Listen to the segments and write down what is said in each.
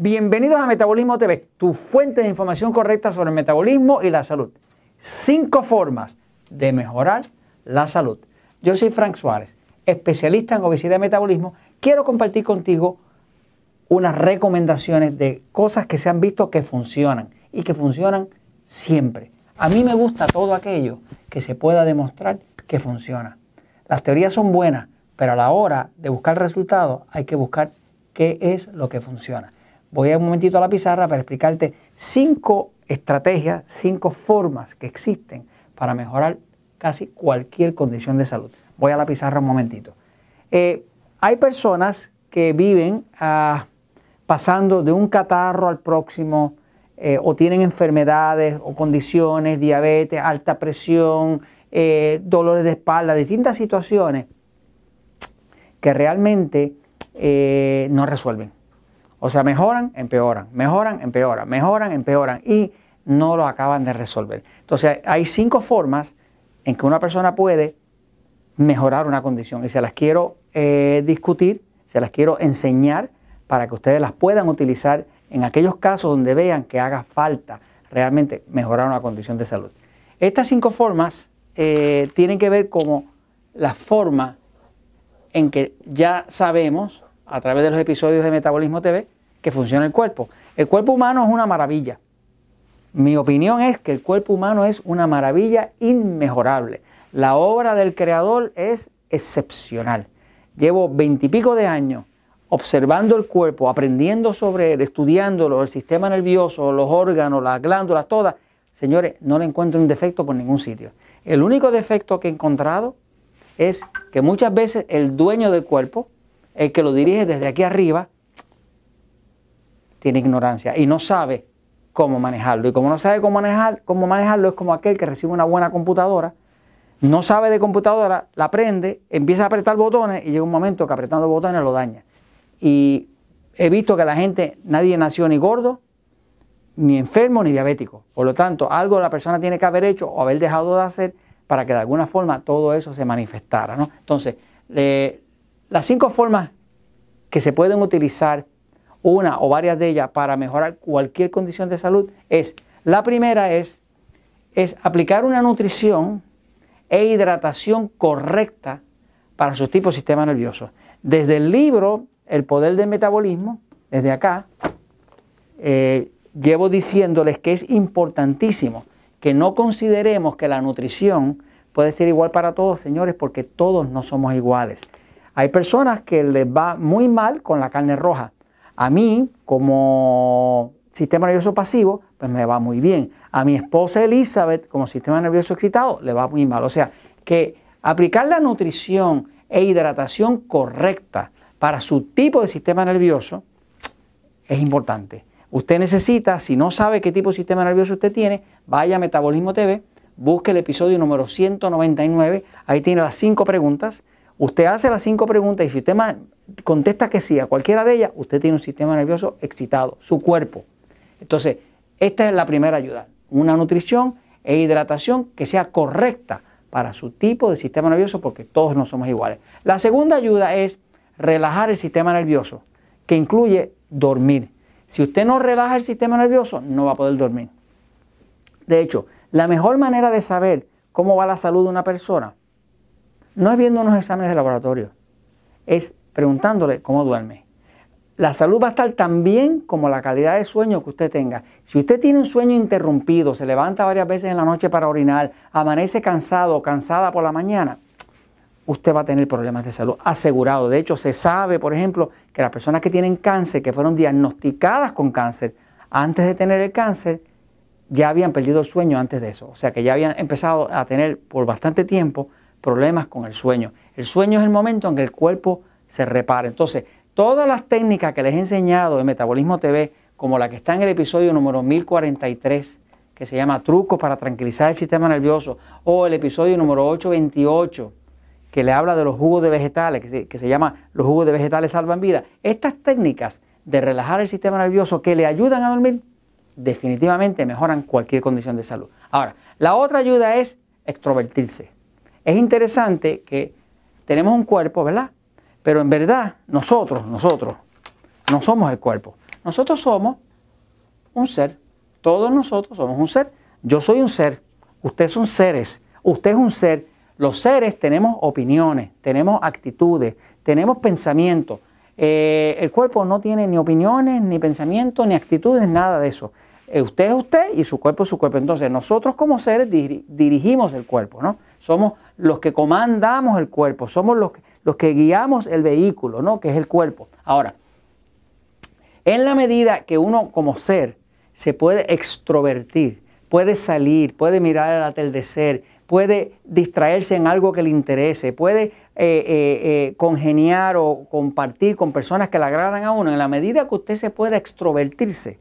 Bienvenidos a Metabolismo TV, tu fuente de información correcta sobre el metabolismo y la salud. Cinco formas de mejorar la salud. Yo soy Frank Suárez, especialista en obesidad y metabolismo. Quiero compartir contigo unas recomendaciones de cosas que se han visto que funcionan y que funcionan siempre. A mí me gusta todo aquello que se pueda demostrar que funciona. Las teorías son buenas, pero a la hora de buscar resultados hay que buscar qué es lo que funciona. Voy a un momentito a la pizarra para explicarte cinco estrategias, cinco formas que existen para mejorar casi cualquier condición de salud. Voy a la pizarra un momentito. Eh, hay personas que viven ah, pasando de un catarro al próximo eh, o tienen enfermedades o condiciones, diabetes, alta presión, eh, dolores de espalda, distintas situaciones que realmente no resuelven. O sea, mejoran, empeoran, mejoran, empeoran, mejoran, empeoran y no lo acaban de resolver. Entonces, hay cinco formas en que una persona puede mejorar una condición y se las quiero eh, discutir, se las quiero enseñar para que ustedes las puedan utilizar en aquellos casos donde vean que haga falta realmente mejorar una condición de salud. Estas cinco formas eh, tienen que ver como la forma en que ya sabemos a través de los episodios de Metabolismo TV que funciona el cuerpo. El cuerpo humano es una maravilla. Mi opinión es que el cuerpo humano es una maravilla inmejorable. La obra del creador es excepcional. Llevo veintipico de años observando el cuerpo, aprendiendo sobre él, estudiándolo, el sistema nervioso, los órganos, las glándulas, todas. Señores, no le encuentro un defecto por ningún sitio. El único defecto que he encontrado es que muchas veces el dueño del cuerpo, el que lo dirige desde aquí arriba, tiene ignorancia y no sabe cómo manejarlo. Y como no sabe cómo, manejar, cómo manejarlo, es como aquel que recibe una buena computadora, no sabe de computadora, la prende, empieza a apretar botones y llega un momento que apretando botones lo daña. Y he visto que la gente, nadie nació ni gordo, ni enfermo, ni diabético. Por lo tanto, algo la persona tiene que haber hecho o haber dejado de hacer para que de alguna forma todo eso se manifestara. ¿no? Entonces, las cinco formas que se pueden utilizar, una o varias de ellas, para mejorar cualquier condición de salud, es, la primera es, es aplicar una nutrición e hidratación correcta para su tipo de sistema nervioso. Desde el libro El poder del metabolismo, desde acá, eh, llevo diciéndoles que es importantísimo que no consideremos que la nutrición puede ser igual para todos, señores, porque todos no somos iguales. Hay personas que les va muy mal con la carne roja. A mí, como sistema nervioso pasivo, pues me va muy bien. A mi esposa Elizabeth, como sistema nervioso excitado, le va muy mal. O sea, que aplicar la nutrición e hidratación correcta para su tipo de sistema nervioso es importante. Usted necesita, si no sabe qué tipo de sistema nervioso usted tiene, vaya a Metabolismo TV, busque el episodio número 199, ahí tiene las cinco preguntas. Usted hace las cinco preguntas y si usted contesta que sí a cualquiera de ellas, usted tiene un sistema nervioso excitado, su cuerpo. Entonces, esta es la primera ayuda, una nutrición e hidratación que sea correcta para su tipo de sistema nervioso porque todos no somos iguales. La segunda ayuda es relajar el sistema nervioso, que incluye dormir. Si usted no relaja el sistema nervioso, no va a poder dormir. De hecho, la mejor manera de saber cómo va la salud de una persona no es viendo unos exámenes de laboratorio, es preguntándole cómo duerme. La salud va a estar tan bien como la calidad de sueño que usted tenga. Si usted tiene un sueño interrumpido, se levanta varias veces en la noche para orinar, amanece cansado o cansada por la mañana, usted va a tener problemas de salud asegurado. De hecho, se sabe, por ejemplo, que las personas que tienen cáncer, que fueron diagnosticadas con cáncer, antes de tener el cáncer, ya habían perdido el sueño antes de eso. O sea, que ya habían empezado a tener por bastante tiempo problemas con el sueño. El sueño es el momento en que el cuerpo se repara. Entonces, todas las técnicas que les he enseñado en Metabolismo TV, como la que está en el episodio número 1043, que se llama Trucos para tranquilizar el sistema nervioso, o el episodio número 828, que le habla de los jugos de vegetales, que se, llama Los jugos de vegetales salvan vida. Estas técnicas de relajar el sistema nervioso que le ayudan a dormir, definitivamente mejoran cualquier condición de salud. Ahora, la otra ayuda es extrovertirse. Es interesante que tenemos un cuerpo, ¿verdad? Pero en verdad, nosotros, nosotros, no somos el cuerpo. Nosotros somos un ser. Todos nosotros somos un ser. Yo soy un ser. Ustedes son seres. Usted es un ser. Los seres tenemos opiniones, tenemos actitudes, tenemos pensamientos. Eh, el cuerpo no tiene ni opiniones, ni pensamientos, ni actitudes, nada de eso. Eh, usted es usted y su cuerpo es su cuerpo. Entonces nosotros como seres dirigimos el cuerpo, ¿no? Somos los que comandamos el cuerpo, somos los que, guiamos el vehículo, ¿no? Que es el cuerpo. Ahora, en la medida que uno como ser se puede extrovertir, puede salir, puede mirar el atardecer, puede distraerse en algo que le interese, puede eh, eh, eh, congeniar o compartir con personas que le agradan a uno, en la medida que usted se pueda extrovertirse,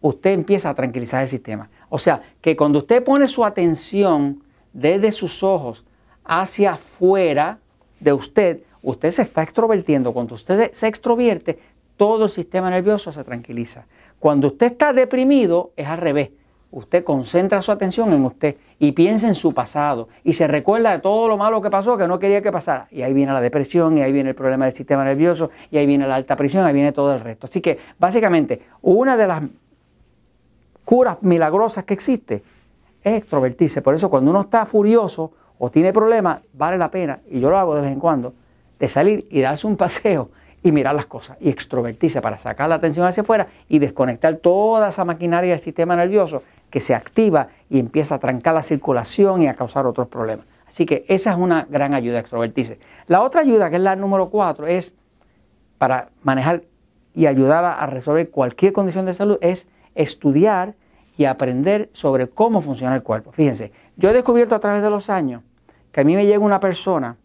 usted empieza a tranquilizar el sistema. O sea, que cuando usted pone su atención desde sus ojos hacia afuera de usted, usted se está extrovertiendo. Cuando usted se extrovierte, todo el sistema nervioso se tranquiliza. Cuando usted está deprimido, es al revés. Usted concentra su atención en usted y piensa en su pasado y se recuerda de todo lo malo que pasó que no quería que pasara. Y ahí viene la depresión, y ahí viene el problema del sistema nervioso, y ahí viene la alta presión, ahí viene todo el resto. Así que básicamente una de las curas milagrosas que existe es extrovertirse. Por eso cuando uno está furioso o tiene problemas, vale la pena, y yo lo hago de vez en cuando, de salir y darse un paseo y mirar las cosas y extrovertirse para sacar la atención hacia afuera y desconectar toda esa maquinaria del sistema nervioso que se activa y empieza a trancar la circulación y a causar otros problemas. Así que esa es una gran ayuda, extrovertirse. La otra ayuda, que es la número cuatro, es para manejar y ayudar a, resolver cualquier condición de salud, es estudiar y aprender sobre cómo funciona el cuerpo. Fíjense, yo he descubierto a través de los años que a mí me llega una persona,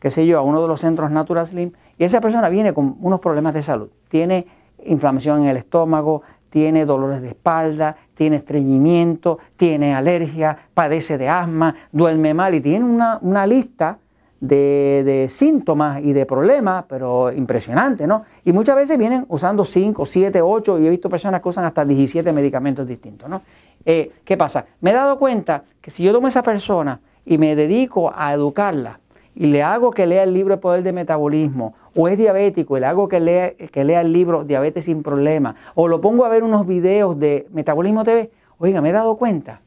qué sé yo, a uno de los centros Natural Slim, y esa persona viene con unos problemas de salud. Tiene inflamación en el estómago, tiene dolores de espalda, tiene estreñimiento, tiene alergia, padece de asma, duerme mal y tiene una, lista de, síntomas y de problemas, pero impresionante, ¿no? Y muchas veces vienen usando 5, 7, 8, y he visto personas que usan hasta 17 medicamentos distintos, ¿no? Eh, ¿Qué pasa? Me he dado cuenta que si yo tomo a esa persona y me dedico a educarla y le hago que lea el libro El Poder de Metabolismo o es diabético y le hago que lea, que lea el libro Diabetes sin Problema, o lo pongo a ver unos videos de Metabolismo TV, oiga, me he dado cuenta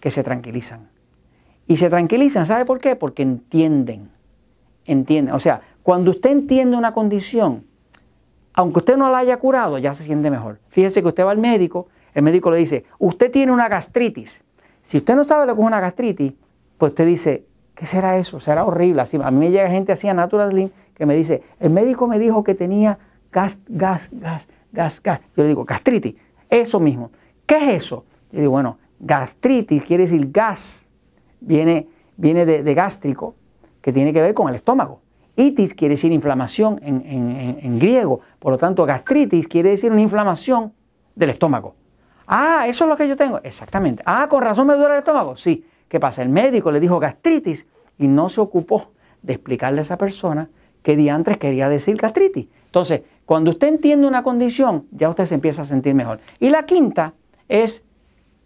que se tranquilizan. Y se tranquilizan, ¿sabe por qué? Porque entienden, entienden. O sea, cuando usted entiende una condición, aunque usted no la haya curado, ya se siente mejor. Fíjese que usted va al médico, el médico le dice, usted tiene una gastritis. Si usted no sabe lo que es una gastritis, pues usted dice, ¿qué será eso? Será horrible. Así, a mí me llega gente así a Natural Link que me dice, el médico me dijo que tenía gas, gas, gas, gas, gas. Yo le digo, gastritis, eso mismo. ¿Qué es eso? Yo digo, bueno, gastritis quiere decir gas, viene, viene de, gástrico, que tiene que ver con el estómago. Itis quiere decir inflamación en, en, griego, por lo tanto gastritis quiere decir una inflamación del estómago. Ah, eso es lo que yo tengo. Exactamente. Ah, con razón me duele el estómago. Sí. ¿Qué pasa? El médico le dijo gastritis y no se ocupó de explicarle a esa persona qué diantres quería decir gastritis. Entonces, cuando usted entiende una condición, ya usted se empieza a sentir mejor. Y la quinta es,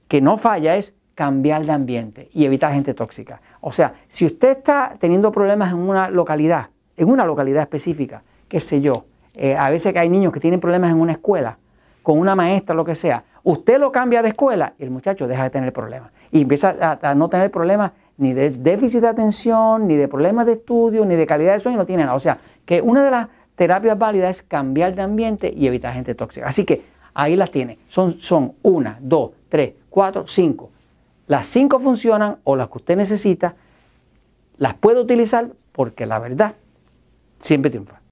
que no falla, es cambiar de ambiente y evitar gente tóxica. O sea, si usted está teniendo problemas en una localidad, en una localidad específica, qué sé yo, eh, a veces que hay niños que tienen problemas en una escuela, con una maestra, lo que sea, usted lo cambia de escuela y el muchacho deja de tener problemas. Y empieza a, no tener problemas ni de déficit de atención, ni de problemas de estudio, ni de calidad de sueño, no tiene nada. O sea, que una de las terapias válidas es cambiar de ambiente y evitar gente tóxica. Así que ahí las tiene. Son, son una, dos, tres, cuatro, cinco. Las cinco funcionan o las que usted necesita, las puede utilizar porque la verdad siempre triunfa.